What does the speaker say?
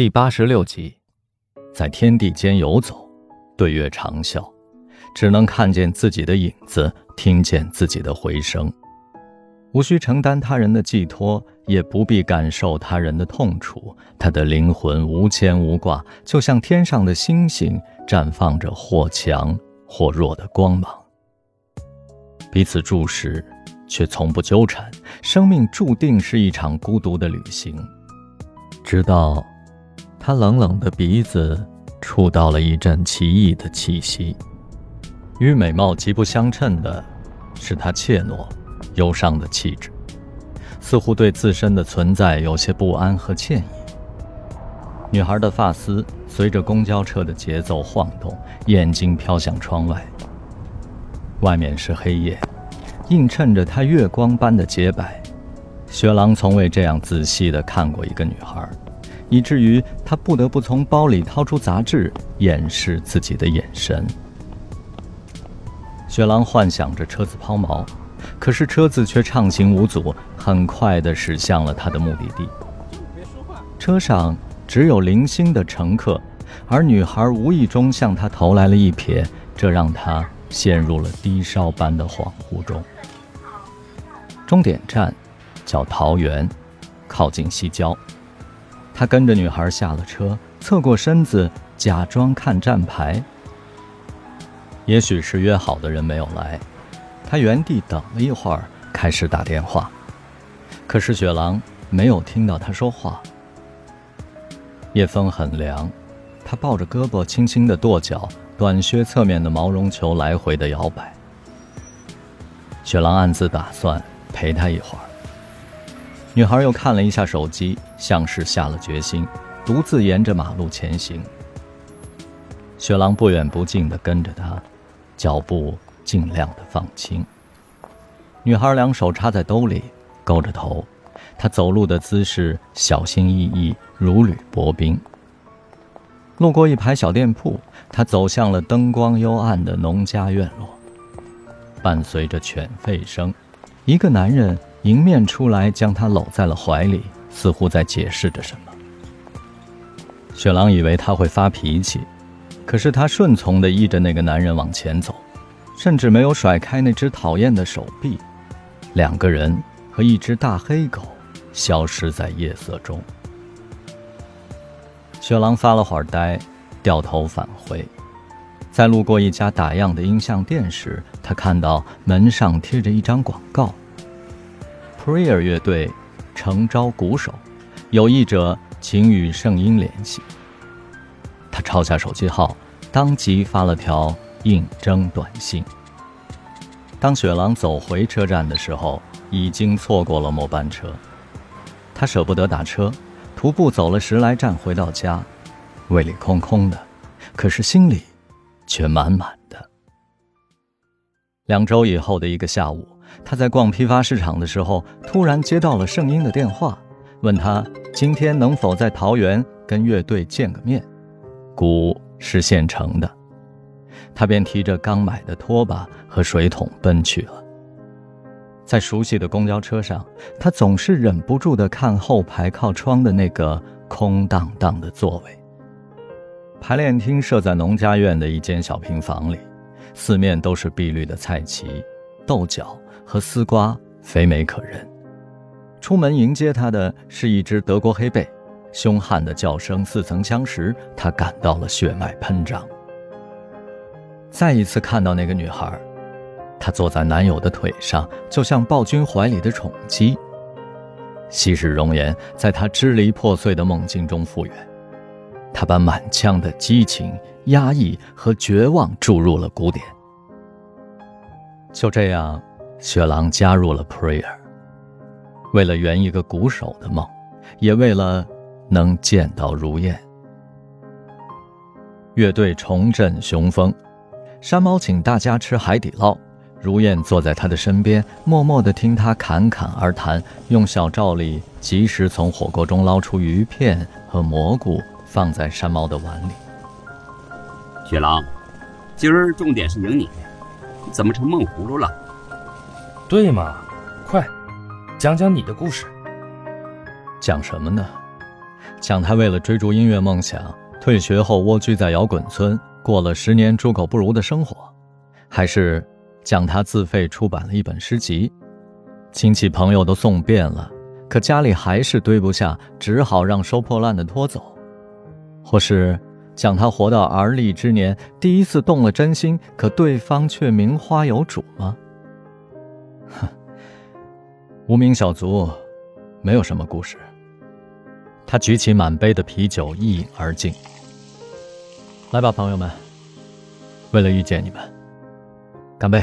第八十六集，在天地间游走，对月长啸，只能看见自己的影子，听见自己的回声，无需承担他人的寄托，也不必感受他人的痛楚。他的灵魂无牵无挂，就像天上的星星，绽放着或强或弱的光芒。彼此注视，却从不纠缠。生命注定是一场孤独的旅行，直到。他冷冷的鼻子触到了一阵奇异的气息，与美貌极不相称的是他怯懦、忧伤的气质，似乎对自身的存在有些不安和歉意。女孩的发丝随着公交车的节奏晃动，眼睛飘向窗外。外面是黑夜，映衬着她月光般的洁白。雪狼从未这样仔细地看过一个女孩。以至于他不得不从包里掏出杂志，掩饰自己的眼神。雪狼幻想着车子抛锚，可是车子却畅行无阻，很快地驶向了他的目的地。车上只有零星的乘客，而女孩无意中向他投来了一瞥，这让他陷入了低烧般的恍惚中。终点站叫桃园，靠近西郊。他跟着女孩下了车，侧过身子，假装看站牌。也许是约好的人没有来，他原地等了一会儿，开始打电话。可是雪狼没有听到他说话。夜风很凉，他抱着胳膊，轻轻的跺脚，短靴侧面的毛绒球来回的摇摆。雪狼暗自打算陪他一会儿。女孩又看了一下手机，像是下了决心，独自沿着马路前行。雪狼不远不近地跟着她，脚步尽量的放轻。女孩两手插在兜里，勾着头，她走路的姿势小心翼翼，如履薄冰。路过一排小店铺，她走向了灯光幽暗的农家院落。伴随着犬吠声，一个男人。迎面出来，将她搂在了怀里，似乎在解释着什么。雪狼以为他会发脾气，可是他顺从地依着那个男人往前走，甚至没有甩开那只讨厌的手臂。两个人和一只大黑狗消失在夜色中。雪狼发了会儿呆，掉头返回。在路过一家打样的音像店时，他看到门上贴着一张广告。Prayer 乐队诚招鼓手，有意者请与圣音联系。他抄下手机号，当即发了条应征短信。当雪狼走回车站的时候，已经错过了末班车。他舍不得打车，徒步走了十来站回到家，胃里空空的，可是心里却满满的。两周以后的一个下午。他在逛批发市场的时候，突然接到了圣英的电话，问他今天能否在桃园跟乐队见个面。鼓是现成的，他便提着刚买的拖把和水桶奔去了。在熟悉的公交车上，他总是忍不住地看后排靠窗的那个空荡荡的座位。排练厅设在农家院的一间小平房里，四面都是碧绿的菜畦、豆角。和丝瓜肥美可人。出门迎接他的是一只德国黑背，凶悍的叫声似曾相识，他感到了血脉喷张。再一次看到那个女孩，她坐在男友的腿上，就像暴君怀里的宠姬。昔日容颜在他支离破碎的梦境中复原，他把满腔的激情、压抑和绝望注入了鼓点。就这样。雪狼加入了 Prayer，为了圆一个鼓手的梦，也为了能见到如燕。乐队重振雄风，山猫请大家吃海底捞，如燕坐在他的身边，默默地听他侃侃而谈，用小罩里及时从火锅中捞出鱼片和蘑菇，放在山猫的碗里。雪狼，今儿重点是赢你，怎么成闷葫芦了？对嘛，快，讲讲你的故事。讲什么呢？讲他为了追逐音乐梦想，退学后蜗居在摇滚村，过了十年猪狗不如的生活，还是讲他自费出版了一本诗集，亲戚朋友都送遍了，可家里还是堆不下，只好让收破烂的拖走，或是讲他活到而立之年，第一次动了真心，可对方却名花有主吗？哼，无名小卒，没有什么故事。他举起满杯的啤酒，一饮而尽。来吧，朋友们，为了遇见你们，干杯！